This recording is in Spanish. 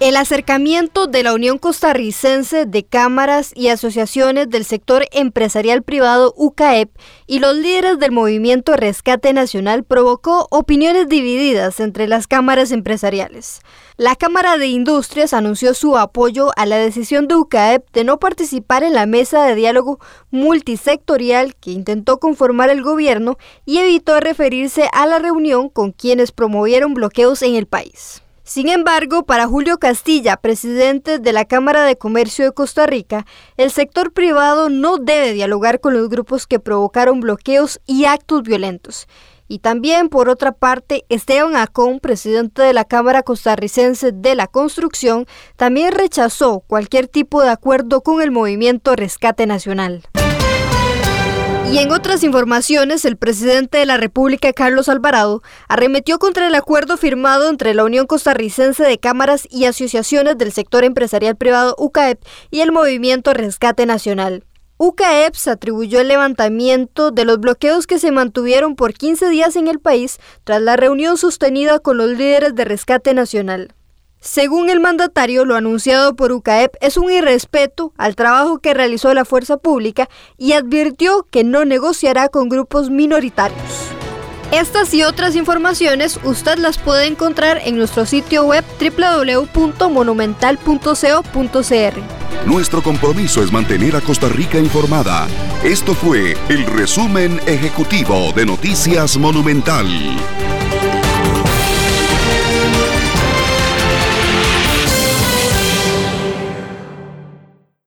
El acercamiento de la Unión Costarricense de Cámaras y Asociaciones del Sector Empresarial Privado UCAEP y los líderes del movimiento Rescate Nacional provocó opiniones divididas entre las cámaras empresariales. La Cámara de Industrias anunció su apoyo a la decisión de UCAEP de no participar en la mesa de diálogo multisectorial que intentó conformar el gobierno y evitó referirse a la reunión con quienes promovieron bloqueos en el país. Sin embargo, para Julio Castilla, presidente de la Cámara de Comercio de Costa Rica, el sector privado no debe dialogar con los grupos que provocaron bloqueos y actos violentos. Y también, por otra parte, Esteban Acón, presidente de la Cámara Costarricense de la Construcción, también rechazó cualquier tipo de acuerdo con el movimiento Rescate Nacional. Y en otras informaciones, el presidente de la República, Carlos Alvarado, arremetió contra el acuerdo firmado entre la Unión Costarricense de Cámaras y Asociaciones del Sector Empresarial Privado UCAEP y el Movimiento Rescate Nacional. UCAEP se atribuyó el levantamiento de los bloqueos que se mantuvieron por 15 días en el país tras la reunión sostenida con los líderes de Rescate Nacional. Según el mandatario, lo anunciado por UCAEP es un irrespeto al trabajo que realizó la fuerza pública y advirtió que no negociará con grupos minoritarios. Estas y otras informaciones usted las puede encontrar en nuestro sitio web www.monumental.co.cr. Nuestro compromiso es mantener a Costa Rica informada. Esto fue el resumen ejecutivo de Noticias Monumental.